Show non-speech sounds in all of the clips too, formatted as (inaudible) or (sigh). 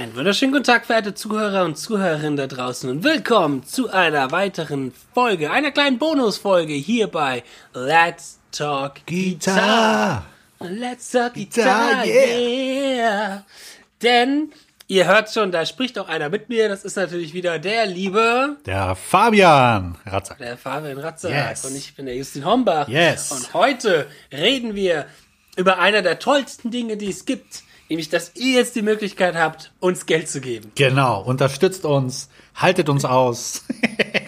Einen wunderschönen guten Tag, verehrte Zuhörer und Zuhörerinnen da draußen und willkommen zu einer weiteren Folge, einer kleinen Bonusfolge hier bei Let's Talk Guitar. Let's Talk Guitar, Guitar, yeah. Denn ihr hört schon, da spricht auch einer mit mir. Das ist natürlich wieder der liebe, Der Fabian Ratzak. der Fabian Ratzak Yes. und ich bin der Justin Hombach. Yes. Und heute reden wir über einer der tollsten Dinge, die es gibt. Nämlich, dass ihr jetzt die Möglichkeit habt, uns Geld zu geben. Genau, unterstützt uns, haltet uns aus. (laughs)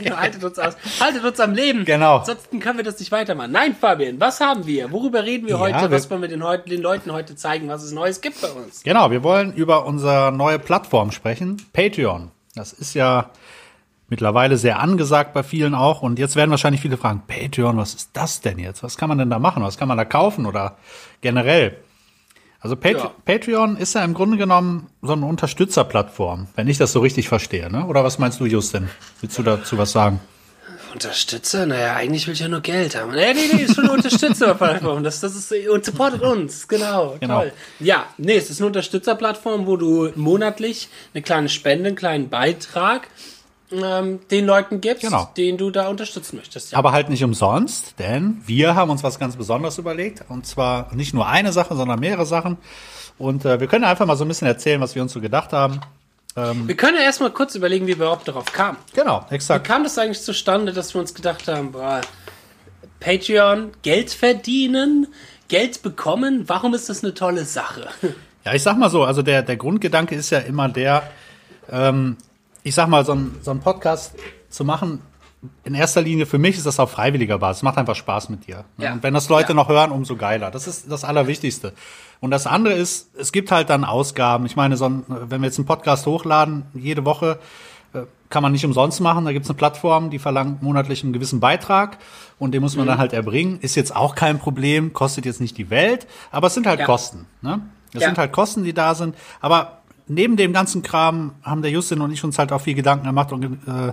Genau, haltet uns aus. Haltet uns am Leben. Genau. Ansonsten können wir das nicht weitermachen. Nein, Fabian, was haben wir? Worüber reden wir Ja, heute? wir- Was wollen wir den, den Leuten heute zeigen, was es Neues gibt bei uns? genau, wir wollen über unsere neue Plattform sprechen, Patreon. Das ist ja mittlerweile sehr angesagt bei vielen auch. Und jetzt werden wahrscheinlich viele fragen, Patreon, was ist das denn jetzt? Was kann man denn da machen? Was kann man da kaufen oder generell? Also Pat Ja. Patreon ist ja im Grunde genommen so eine Unterstützerplattform, wenn ich das so richtig verstehe. Ne? Oder was meinst du, Justin? Willst du dazu was sagen? Unterstützer? Naja, eigentlich will ich ja nur Geld haben. Nee, nee, nee, ist schon eine Unterstützerplattform. Das, das ist, und supportet uns. Genau, Genau. toll. Ja, nee, es ist eine Unterstützerplattform, wo du monatlich eine kleine Spende, einen kleinen Beitrag ähm, den Leuten gibst, Genau. den du da unterstützen möchtest. Ja. Aber halt nicht umsonst, denn wir haben uns was ganz Besonderes überlegt. Und zwar nicht nur eine Sache, sondern mehrere Sachen. Und äh, wir können einfach mal so ein bisschen erzählen, was wir uns so gedacht haben. wir können ja erstmal kurz überlegen, wie wir überhaupt darauf kamen. Genau, Wie exakt. kam das eigentlich zustande, dass wir uns gedacht haben, boah, Patreon, Geld verdienen, Geld bekommen, warum ist das eine tolle Sache? Ja, ich sag mal so, also der, der Grundgedanke ist ja immer der, ähm, ich sag mal, so ein, so Podcast zu machen, in erster Linie für mich ist das auf freiwilliger Basis. Macht einfach Spaß mit dir. ne? Ja. Und wenn das Leute Ja. noch hören, umso geiler. Das ist das Allerwichtigste. Und das andere ist, es gibt halt dann Ausgaben. Ich meine, so ein, wenn wir jetzt einen Podcast hochladen, jede Woche, äh, kann man nicht umsonst machen. Da gibt's eine Plattform, die verlangt monatlich einen gewissen Beitrag und den muss man Mhm. dann halt erbringen. Ist jetzt auch kein Problem, kostet jetzt nicht die Welt, aber es sind halt Ja. Kosten. Ne? Ja. sind halt Kosten, die da sind. Aber neben dem ganzen Kram haben der Justin und ich uns halt auch viel Gedanken gemacht und äh,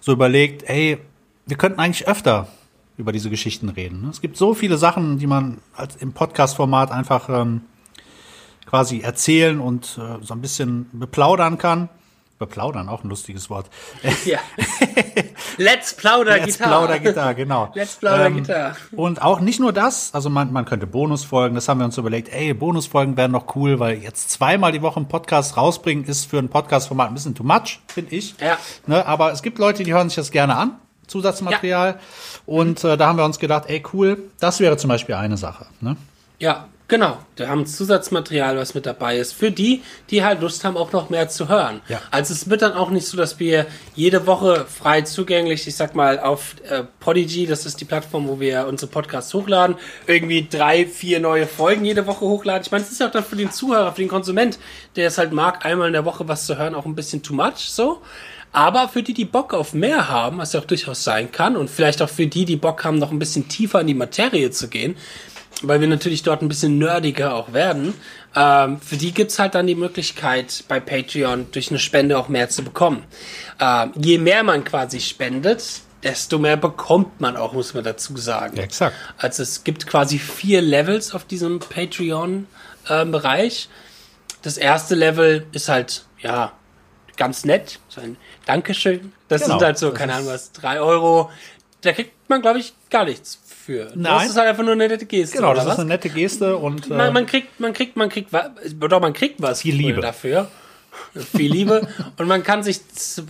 so überlegt, ey, wir könnten eigentlich öfter über diese Geschichten reden. ne? Es gibt so viele Sachen, die man als im Podcast-Format einfach ähm, quasi erzählen und äh, so ein bisschen beplaudern kann. Beplaudern, auch ein lustiges Wort. ja. Let's Plauder Let's Gitarre. Plauder Gitarre, genau. Ähm, Let's Plauder Gitarre. Und auch nicht nur das, also man, man könnte Bonusfolgen, das haben wir uns überlegt, ey, Bonusfolgen wären doch cool, weil jetzt zweimal die Woche einen Podcast rausbringen, ist für ein Podcast-Format ein bisschen too much, finde ich. Ja. Ne, aber es gibt Leute, die hören sich das gerne an, Zusatzmaterial. Und äh, da haben wir uns gedacht, ey, cool, das wäre zum Beispiel eine Sache. Ne? Ja, genau. Wir haben Zusatzmaterial, was mit dabei ist. Für die, die halt Lust haben, auch noch mehr zu hören. Ja. Also es wird dann auch nicht so, dass wir jede Woche frei zugänglich, ich sag mal, auf äh, Podigy, das ist die Plattform, wo wir unsere Podcasts hochladen, irgendwie drei, vier neue Folgen jede Woche hochladen. Ich meine, es ist ja auch dann für den Zuhörer, für den Konsument, der es halt mag, einmal in der Woche was zu hören, auch ein bisschen too much, so. Aber für die, die Bock auf mehr haben, was ja auch durchaus sein kann, und vielleicht auch für die, die Bock haben, noch ein bisschen tiefer in die Materie zu gehen, weil wir natürlich dort ein bisschen nerdiger auch werden. Ähm, für die gibt's halt dann die Möglichkeit, bei Patreon durch eine Spende auch mehr zu bekommen. Ähm, je mehr man quasi spendet, desto mehr bekommt man auch, muss man dazu sagen. Ja, exakt. Also es gibt quasi vier Levels auf diesem Patreon-Bereich. das erste Level ist halt, ja, ganz nett. So ein Dankeschön. Das Genau. sind halt so, keine Ahnung was, drei Euro. Da kriegt man, glaube ich, gar nichts für. Nein. Das ist halt einfach nur eine nette Geste. Genau, das was? ist eine nette Geste und äh, man, man kriegt, man kriegt, man kriegt, doch man kriegt was Viel Liebe. dafür. Viel Liebe. Und man kann sich,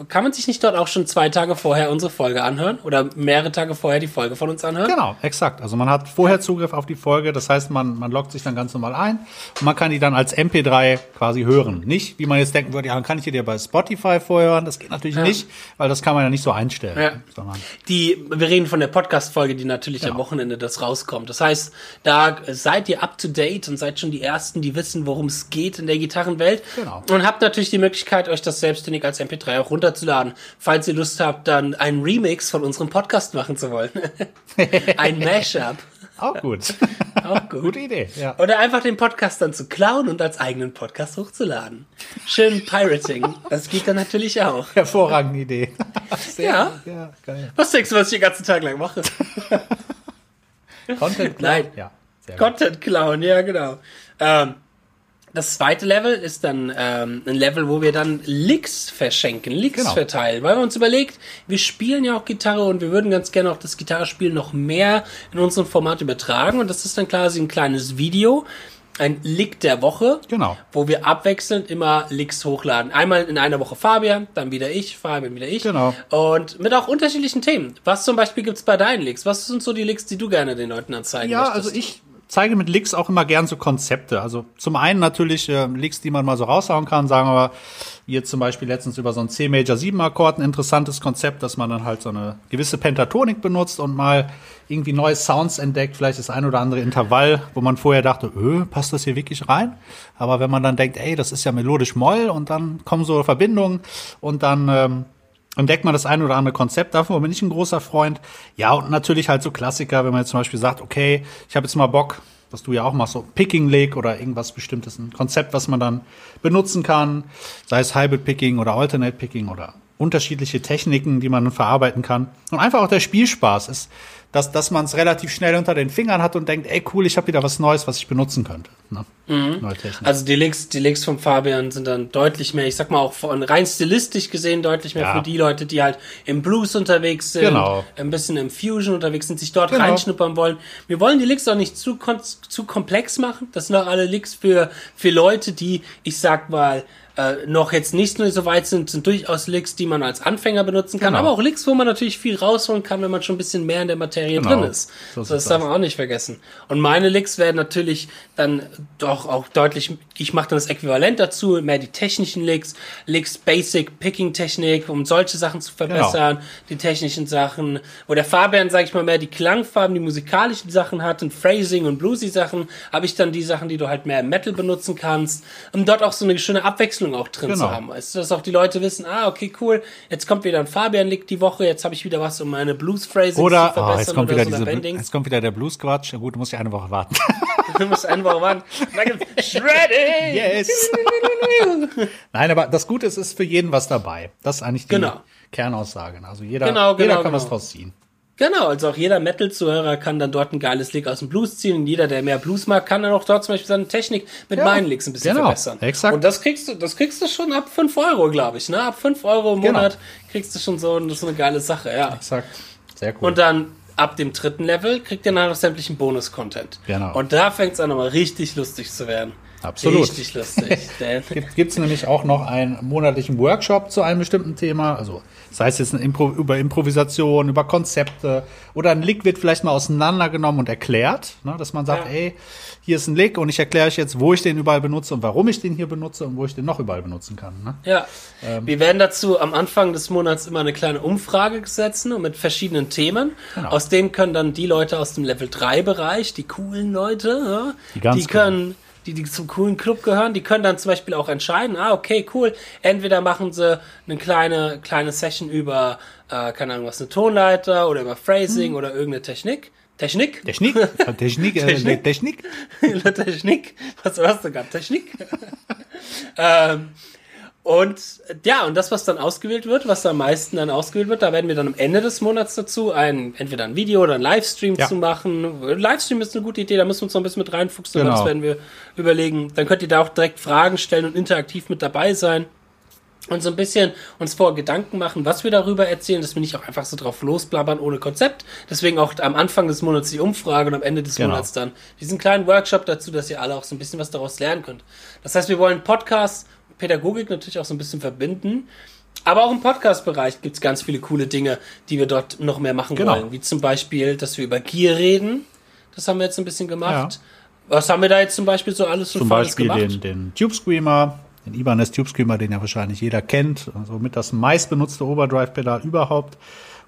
kann man sich nicht dort auch schon zwei Tage vorher unsere Folge anhören? Oder mehrere Tage vorher die Folge von uns anhören? Genau, exakt. Also man hat vorher Zugriff auf die Folge, das heißt, man, man loggt sich dann ganz normal ein und man kann die dann als MP3 quasi hören. Nicht, wie man jetzt denken würde, ja, dann kann ich die dir bei Spotify vorher hören. Das geht natürlich nicht, weil das kann man ja nicht so einstellen. Ja. Sondern, Die, wir reden von der Podcast-Folge, die natürlich am Genau. Wochenende das rauskommt. Das heißt, da seid ihr up to date und seid schon die Ersten, die wissen, worum es geht in der Gitarrenwelt. Genau. Und habt natürlich die Möglichkeit, euch das selbstständig als MP3 auch runterzuladen, falls ihr Lust habt, dann einen Remix von unserem Podcast machen zu wollen. (laughs) Ein Mashup. auch gut. (laughs) Auch gut. Gute Idee, ja. Oder einfach den Podcast dann zu klauen und als eigenen Podcast hochzuladen. Schön Pirating. Das geht dann natürlich auch. Hervorragende Idee. (laughs) Ja. Ja, geil. Was denkst du, was ich den ganzen Tag lang mache? Content Nein. Ja, sehr. Content klauen, ja, genau. Ähm, das zweite Level ist dann ähm, ein Level, wo wir dann Licks verschenken, Licks Genau. verteilen, weil wir uns überlegt, wir spielen ja auch Gitarre und wir würden ganz gerne auch das Gitarrespiel noch mehr in unserem Format übertragen und das ist dann quasi ein kleines Video, ein Lick der Woche, Genau. wo wir abwechselnd immer Licks hochladen. Einmal in einer Woche Fabian, dann wieder ich, Fabian wieder ich. Genau. Und mit auch unterschiedlichen Themen. Was zum Beispiel gibt's bei deinen Licks? Was sind so die Licks, die du gerne den Leuten anzeigen Ja, möchtest? also ich zeige mit Licks auch immer gern so Konzepte. Also zum einen natürlich äh, Licks, die man mal so raushauen kann, sagen wir jetzt zum Beispiel letztens über so ein C Major 7 Akkord, ein interessantes Konzept, dass man dann halt so eine gewisse Pentatonik benutzt und mal irgendwie neue Sounds entdeckt, vielleicht das ein oder andere Intervall, wo man vorher dachte, öh, passt das hier wirklich rein? Aber wenn man dann denkt, ey, das ist ja melodisch Moll und dann kommen so Verbindungen und dann ähm, entdeckt man das ein oder andere Konzept, davon bin ich ein großer Freund. Ja, und natürlich halt so Klassiker, wenn man jetzt zum Beispiel sagt, okay, ich habe jetzt mal Bock, was du ja auch machst, so Picking Leg oder irgendwas bestimmtes, ein Konzept, was man dann benutzen kann, sei es Hybrid Picking oder Alternate Picking oder unterschiedliche Techniken, die man verarbeiten kann. Und einfach auch der Spielspaß ist, dass, dass man es relativ schnell unter den Fingern hat und denkt, ey cool, ich habe wieder was Neues, was ich benutzen könnte. Ne? Neue Technik. Also die Licks, die Licks von Fabian sind dann deutlich mehr, ich sag mal auch von rein stilistisch gesehen deutlich mehr Ja. für die Leute, die halt im Blues unterwegs sind, Genau. ein bisschen im Fusion unterwegs sind, sich dort Genau. reinschnuppern wollen. Wir wollen die Licks auch nicht zu, zu komplex machen. Das sind auch alle Licks für, für Leute, die, ich sag mal, äh, noch jetzt nicht nur so weit sind, sind durchaus Licks, die man als Anfänger benutzen kann, Genau. aber auch Licks, wo man natürlich viel rausholen kann, wenn man schon ein bisschen mehr in der Materie Genau. drin ist. So So das darf man auch nicht vergessen. Und meine Licks werden natürlich dann doch auch deutlich, ich mache dann das Äquivalent dazu, mehr die technischen Licks, Licks Basic Picking Technik, um solche Sachen zu verbessern, die technischen Sachen, wo der Fabian, sag ich mal, mehr die Klangfarben, die musikalischen Sachen hat und Phrasing und Bluesy Sachen, habe ich dann die Sachen, die du halt mehr im Metal benutzen kannst, um dort auch so eine schöne Abwechslung auch drin Genau. zu haben. Du, dass auch die Leute wissen, ah, okay, cool, jetzt kommt wieder ein Fabian-Lick die Woche, jetzt habe ich wieder was, um meine Blues-Phrasing zu Oder, verbessern oh, jetzt kommt wieder so diese, jetzt kommt wieder der Blues-Quatsch. Gut, du musst ja eine Woche warten. (laughs) Du musst eine Woche warten. Dann gibt's Shredding! Yes. (laughs) Nein, aber das Gute ist, es ist für jeden was dabei. Das ist eigentlich die Genau. Kernaussage. Also jeder, Genau, genau, jeder kann genau. was draus ziehen. Genau, also auch jeder Metal-Zuhörer kann dann dort ein geiles Lick aus dem Blues ziehen. Und jeder, der mehr Blues mag, kann dann auch dort zum Beispiel seine Technik mit Ja, meinen Licks ein bisschen genau, verbessern. exakt. Und das kriegst du, das kriegst du schon ab 5 Euro, glaube ich, ne? Ab 5 Euro im Genau. Monat kriegst du schon so, so eine geile Sache, ja. Exakt. Sehr cool. Und dann ab dem dritten Level kriegt ihr dann noch sämtlichen Bonus-Content. Genau. Und da fängt es an, nochmal richtig lustig zu werden. Absolut. Richtig lustig. (laughs) Gibt es nämlich auch noch einen monatlichen Workshop zu einem bestimmten Thema. Also sei es jetzt Impro über Improvisation, über Konzepte oder ein Lick wird vielleicht mal auseinandergenommen und erklärt, ne, dass man sagt, Ja. ey, hier ist ein Lick und ich erkläre euch jetzt, wo ich den überall benutze und warum ich den hier benutze und wo ich den noch überall benutzen kann. Ne? Ja, Ähm. wir werden dazu am Anfang des Monats immer eine kleine Umfrage setzen und mit verschiedenen Themen. Genau. Aus denen können dann die Leute aus dem Level 3 Bereich, die coolen Leute, Die ganz die können, die, die zum coolen Club gehören, die können dann zum Beispiel auch entscheiden, ah, okay, cool, entweder machen sie eine kleine, kleine Session über, äh, keine Ahnung was, eine Tonleiter oder über Phrasing Hm. oder irgendeine Technik. Technik? Technik, (laughs) Technik, äh, Technik? Technik. (laughs) Technik. Was hast du gerade? Technik. (laughs) ähm, und ja, und das, was dann ausgewählt wird, was am meisten dann ausgewählt wird, da werden wir dann am Ende des Monats dazu ein, entweder ein Video oder ein Livestream Ja. zu machen. Livestream ist eine gute Idee, da müssen wir uns noch ein bisschen mit reinfuchsen, Genau. das werden wir überlegen. Dann könnt ihr da auch direkt Fragen stellen und interaktiv mit dabei sein. Und so ein bisschen uns vor Gedanken machen, was wir darüber erzählen, dass wir nicht auch einfach so drauf losblabbern ohne Konzept. Deswegen auch am Anfang des Monats die Umfrage und am Ende des Genau. Monats dann diesen kleinen Workshop dazu, dass ihr alle auch so ein bisschen was daraus lernen könnt. Das heißt, wir wollen Podcast und Pädagogik natürlich auch so ein bisschen verbinden. Aber auch im Podcast-Bereich gibt's ganz viele coole Dinge, die wir dort noch mehr machen Genau. wollen. Wie zum Beispiel, dass wir über Gier reden. Das haben wir jetzt ein bisschen gemacht. Was haben wir da jetzt zum Beispiel so alles schon Zum Beispiel gemacht? den, den Tube Screamer, den Ibanez Tube Screamer, den ja wahrscheinlich jeder kennt. Also mit das meistbenutzte Overdrive-Pedal überhaupt.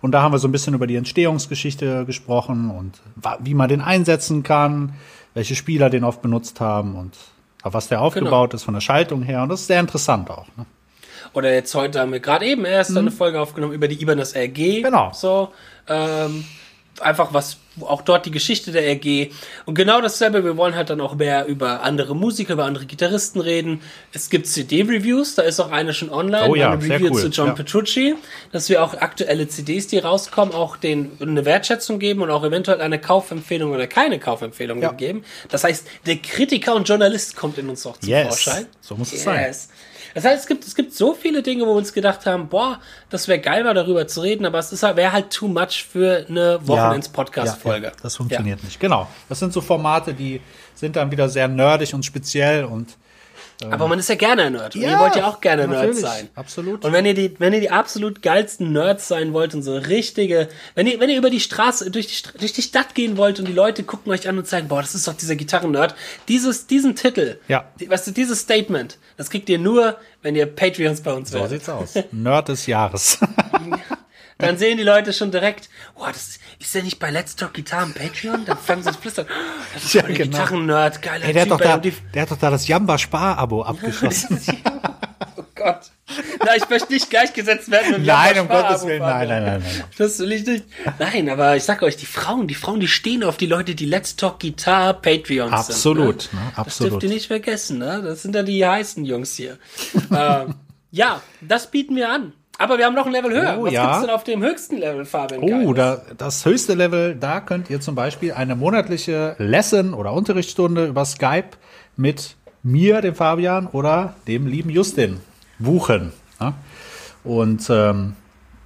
Und da haben wir so ein bisschen über die Entstehungsgeschichte gesprochen und wie man den einsetzen kann, welche Spieler den oft benutzt haben und auf was der aufgebaut ist von der Schaltung her. Und das ist sehr interessant auch. Ne? Oder jetzt heute haben wir gerade eben erst eine Folge aufgenommen über die Ibanez RG. Genau. So, ähm, einfach was, auch dort die Geschichte der RG. Und genau dasselbe, wir wollen halt dann auch mehr über andere Musiker, über andere Gitarristen reden. Es gibt CD-Reviews, da ist auch eine schon online, Oh ja, eine Review cool, zu John ja. Petrucci, dass wir auch aktuelle CDs, die rauskommen, auch denen eine Wertschätzung geben und auch eventuell eine Kaufempfehlung oder keine Kaufempfehlung Ja. geben. Das heißt, der Kritiker und Journalist kommt in uns auch zum Yes. Vorschein. So muss es sein. Das heißt, es gibt, es gibt so viele Dinge, wo wir uns gedacht haben, boah, das wäre geil, mal darüber zu reden, aber es ist halt, wäre halt too much für eine Wochenends-Podcast-Folge. Ja, ja, das funktioniert nicht. Genau. Das sind so Formate, die sind dann wieder sehr nerdig und speziell und Aber man ist ja gerne ein Nerd. und Ja, ihr wollt ja auch gerne Nerds natürlich, sein. absolut. Und wenn ihr die, wenn ihr die absolut geilsten Nerds sein wollt und so richtige, wenn ihr, wenn ihr über die Straße, durch die, durch die Stadt gehen wollt und die Leute gucken euch an und sagen, boah, das ist doch dieser Gitarren-Nerd, dieses, diesen Titel, Ja. die, weißt du, dieses Statement, das kriegt ihr nur, wenn ihr Patreons bei uns so werdet. sieht's aus. Nerd des Jahres. (laughs) Dann sehen die Leute schon direkt, oh, das ist, ist der nicht bei Let's Talk Guitar im Patreon? Dann fangen sie zu flüstern. Oh, (laughs) das ist Ja, genau. Gitarren-Nerd, geiler Ey, der, hat Typ. doch da, die- (laughs) der hat doch da das Jamba Spar-Abo (laughs) abgeschlossen. oh Gott. Na, ich möchte nicht gleichgesetzt werden mit dem nein, um Gottes Willen, nein, nein, nein, nein. Das will ich nicht. Nein, aber ich sag euch, die Frauen, die Frauen, die stehen auf die Leute, die Let's Talk Guitar Patreons Absolut, sind. Ne? ne? Das Absolut. dürft ihr nicht vergessen, ne? Das sind ja die heißen Jungs hier. ähm, ja, das bieten wir an. Aber wir haben noch ein Level höher. Oh, Was ja. gibt's denn auf dem höchsten Level, Fabian? Oh, da, das höchste Level, da könnt ihr zum Beispiel eine monatliche Lesson oder Unterrichtsstunde über Skype mit mir, dem Fabian oder dem lieben Justin buchen. Ne? Und ähm,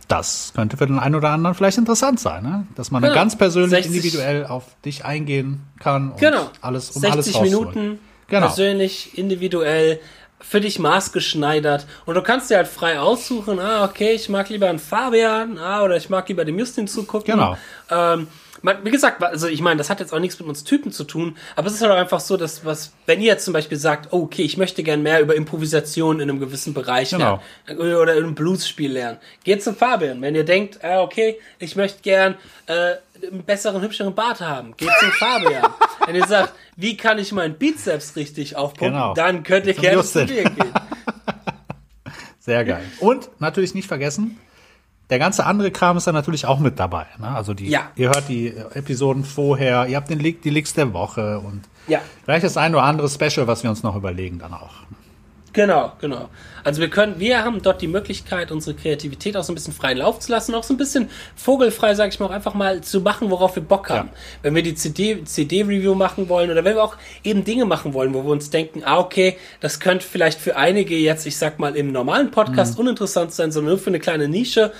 das könnte für den einen oder anderen vielleicht interessant sein, ne? dass man Genau. ganz persönlich 60 individuell auf dich eingehen kann und Genau. alles um 60 alles. Minuten Genau. persönlich, individuell, für dich maßgeschneidert. Und du kannst dir halt frei aussuchen, ah, okay, ich mag lieber einen Fabian, ah, oder ich mag lieber dem Justin zugucken. Genau. Ähm, man, wie gesagt, also ich meine, das hat jetzt auch nichts mit uns Typen zu tun, aber es ist halt auch einfach so, dass was, wenn ihr jetzt zum Beispiel sagt, oh, okay, ich möchte gern mehr über Improvisation in einem gewissen Bereich Genau. lernen oder in einem Bluesspiel lernen, geht zum Fabian. Wenn ihr denkt, ah, okay, ich möchte gern äh, einen besseren, hübscheren Bart haben, geht zum Fabian. (laughs) Wenn ihr sagt, wie kann ich meinen Bizeps richtig aufpumpen, Genau. dann könnt ihr gerne zu mir gehen. (laughs) Sehr geil. Und natürlich nicht vergessen, der ganze andere Kram ist dann natürlich auch mit dabei. Ne? Also die, Ja. ihr hört die Episoden vorher, ihr habt den Leak, die Leaks der Woche und Ja. vielleicht das ein oder andere Special, was wir uns noch überlegen dann auch. Genau, genau. Also wir können, wir haben dort die Möglichkeit, unsere Kreativität auch so ein bisschen freien Lauf zu lassen, auch so ein bisschen vogelfrei, sag ich mal, auch einfach mal zu machen, worauf wir Bock haben. Ja. Wenn wir die CD, CD-Review machen wollen oder wenn wir auch eben Dinge machen wollen, wo wir uns denken, ah, okay, das könnte vielleicht für einige jetzt, ich sag mal, im normalen Podcast Mhm. uninteressant sein, sondern nur für eine kleine Nische.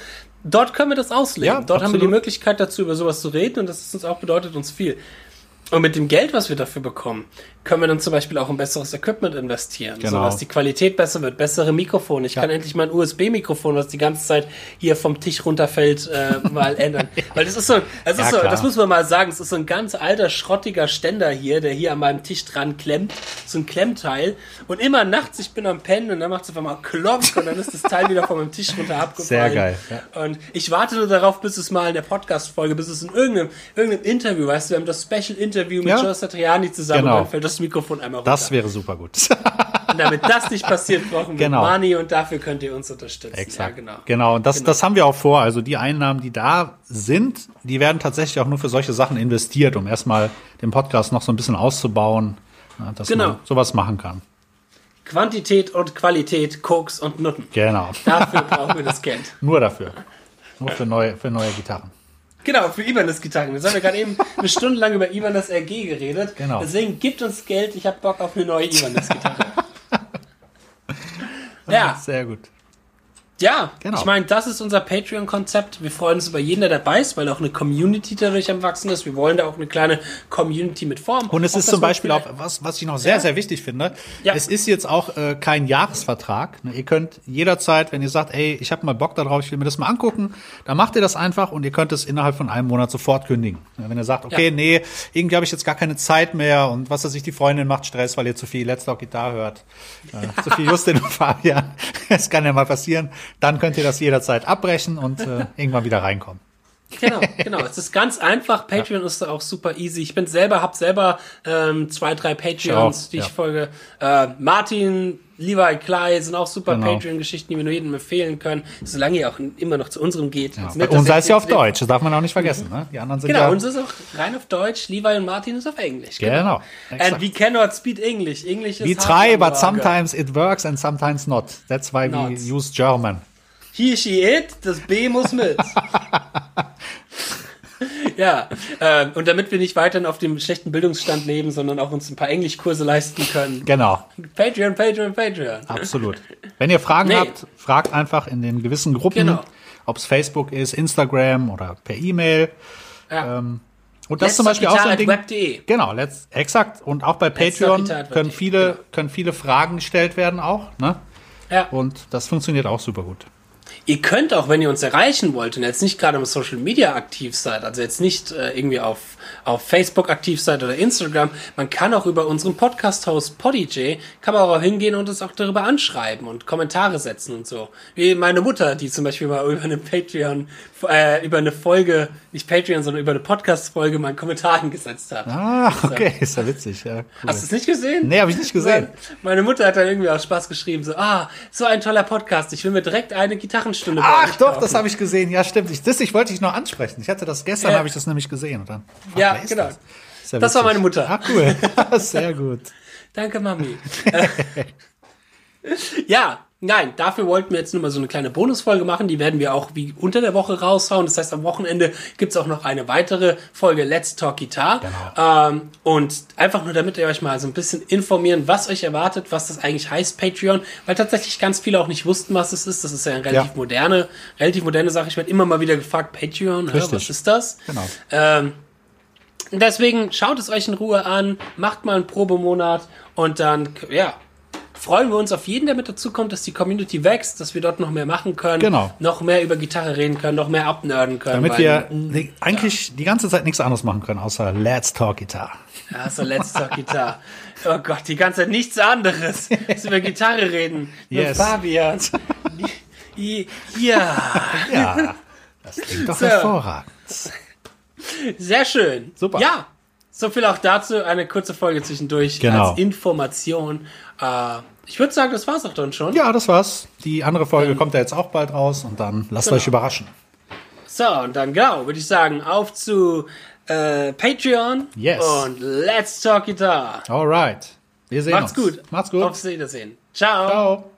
Dort können wir das ausleben. Ja, Dort haben wir die absolut. Möglichkeit dazu, über sowas zu reden und das ist uns auch bedeutet uns viel. Und mit dem Geld, was wir dafür bekommen, können wir dann zum Beispiel auch in besseres Equipment investieren, Genau. sodass die Qualität besser wird, bessere Mikrofone. Ich kann endlich mein USB-Mikrofon, was die ganze Zeit hier vom Tisch runterfällt, äh, (laughs) mal ändern. Weil das ist so, das Ja, ist so, klar. das muss man mal sagen, es ist so ein ganz alter, schrottiger Ständer hier, der hier an meinem Tisch dran klemmt, so ein Klemmteil. Und immer nachts, ich bin am Pennen und dann macht es auf einmal klonk und dann ist das Teil wieder von meinem Tisch runter abgefallen. Sehr geil, Und ich warte nur darauf, bis es mal in der Podcast-Folge, bis es in irgendeinem, irgendeinem Interview, weißt du, wir haben das Special-Interview mit Ja. Joe Satriani zusammen Genau. und dann fällt das Mikrofon einmal runter. Das wäre super gut. und damit das nicht passiert, brauchen wir Genau. Money und dafür könnt ihr uns unterstützen. Exakt. Ja, genau. Genau, und das, das haben wir auch vor. Also die Einnahmen, die da sind, die werden tatsächlich auch nur für solche Sachen investiert, um erstmal den Podcast noch so ein bisschen auszubauen, ja, dass Genau. man sowas machen kann. Quantität und Qualität, Koks und Nutten. Genau. Dafür brauchen wir das Geld. (laughs) Nur dafür. Nur für neue, für neue Gitarren. Genau, für Ibanez Gitarren. Jetzt haben wir gerade eben eine Stunde lang über Ibanez RG geredet. Genau. Deswegen gibt uns Geld, ich habe Bock auf eine neue Ibanez Gitarre. (laughs) ja, Sehr gut. Ja. Genau. Ich meine, das ist unser Patreon-Konzept. Wir freuen uns über jeden, der dabei ist, weil auch eine Community dadurch am wachsen ist. Wir wollen da auch eine kleine Community mit formen. Und es Auch, ist zum Beispiel auch, was, was ich noch sehr, Ja. sehr wichtig finde, Ja. es ist jetzt auch äh, kein Jahresvertrag. Ne? Ihr könnt jederzeit, wenn ihr sagt, ey, ich habe mal Bock darauf, ich will mir das mal angucken, dann macht ihr das einfach und ihr könnt es innerhalb von einem Monat sofort kündigen. Ne, Wenn ihr sagt, okay, Ja. nee, irgendwie habe ich jetzt gar keine Zeit mehr und was weiß ich, die Freundin macht Stress, weil ihr zu viel Let's Talk Gitarre hört, äh, zu viel (laughs) Justin und Fabian, (laughs) es kann ja mal passieren, dann könnt ihr das jederzeit abbrechen und äh, irgendwann wieder reinkommen. Genau, (laughs) genau. Es ist ganz einfach. Patreon ist da auch super easy. Ich bin selber, hab selber ähm, zwei, drei Patreons, auch, die ich ja. folge. Äh, Martin, Levi, Clay sind auch super Genau. Patreon-Geschichten, die wir nur jedem empfehlen können, solange ihr auch immer noch zu unserem geht. Ja. Sei ihr- es ja auf Deutsch, das darf man auch nicht vergessen. Ne? Die anderen sind Genau, ja. uns ist auch rein auf Deutsch, Levi und Martin ist auf Englisch. Genau, And exakt. we cannot speak English. English is We try, but sometimes it works and sometimes not. That's why Not. we use German. He, she, it, das B muss mit. (laughs) (laughs) ja, ähm, und damit wir nicht weiterhin auf dem schlechten Bildungsstand leben, sondern auch uns ein paar Englischkurse leisten können. Genau, Patreon, Patreon, Patreon. absolut. Wenn ihr Fragen Nee. habt, fragt einfach in den gewissen Gruppen, Genau. ob es Facebook ist, Instagram oder per E-Mail. Ja. Ähm, und das ist zum Beispiel auch so ein Ding. Web.de. Genau, let's, exakt. Und auch bei Patreon können viele, genau. können viele Fragen gestellt werden auch. Ne? Ja. Und das funktioniert auch super gut. Ihr könnt auch, wenn ihr uns erreichen wollt und jetzt nicht gerade im Social Media aktiv seid, also jetzt nicht äh, irgendwie auf, auf Facebook aktiv seid oder Instagram, man kann auch über unseren Podcast-Host PodiJ, kann man auch hingehen und uns auch darüber anschreiben und Kommentare setzen und so. Wie meine Mutter, die zum Beispiel mal (laughs) über eine Patreon, äh, über eine Folge, nicht Patreon, sondern über eine Podcast-Folge mal einen Kommentar hingesetzt hat. Ah, okay, ist ja witzig. Ja, cool. Hast du es nicht gesehen? Nee, habe ich nicht gesehen. Meine Mutter hat dann irgendwie aus Spaß geschrieben, so, ah, so ein toller Podcast, ich will mir direkt eine Gitarrenstunde bei Ach doch, das habe ich gesehen. Ja, stimmt. Ich, das ich wollte ich noch ansprechen. Ich hatte das gestern, Ja. habe ich das nämlich gesehen. Und dann, ach, Ja, genau. Das, ja Das war meine Mutter. Ah, cool. (laughs) Sehr gut. (laughs) Danke, Mami. (laughs) ja, nein, dafür wollten wir jetzt nur mal so eine kleine Bonusfolge machen. Die werden wir auch wie unter der Woche raushauen. Das heißt, am Wochenende gibt's auch noch eine weitere Folge Let's Talk Guitar. Genau. Ähm, und einfach nur, damit ihr euch mal so ein bisschen informieren, was euch erwartet, was das eigentlich heißt, Patreon. Weil tatsächlich ganz viele auch nicht wussten, was es ist. Das ist ja eine relativ Ja. moderne, relativ moderne Sache. Ich werde immer mal wieder gefragt, Patreon, hä, Richtig. was ist das? Genau. Ähm, deswegen schaut es euch in Ruhe an, macht mal einen Probemonat und dann, ja, freuen wir uns auf jeden, der mit dazu kommt, dass die Community wächst, dass wir dort noch mehr machen können, Genau. noch mehr über Gitarre reden können, noch mehr abnörden können. Damit wir die, eigentlich die ganze Zeit nichts anderes machen können, außer Let's Talk Guitar. Ja, so Let's Talk Gitarre. Oh Gott, die ganze Zeit nichts anderes. Dass wir über Gitarre reden. Nur Yes. Fabian. Ja, Ja, das klingt doch So. hervorragend. sehr schön. Super. Ja, so viel auch dazu. Eine kurze Folge zwischendurch Genau. als Information. Äh, ich würde sagen, das war's auch dann schon. Ja, das war's. Die andere Folge kommt ja jetzt auch bald raus und dann lasst Genau. euch überraschen. So, und dann genau, würde ich sagen, auf zu äh, Patreon Yes. und Let's Talk Guitar. Alright. Wir sehen Macht's uns. gut. Macht's gut. Auf Wiedersehen. Ciao. Ciao.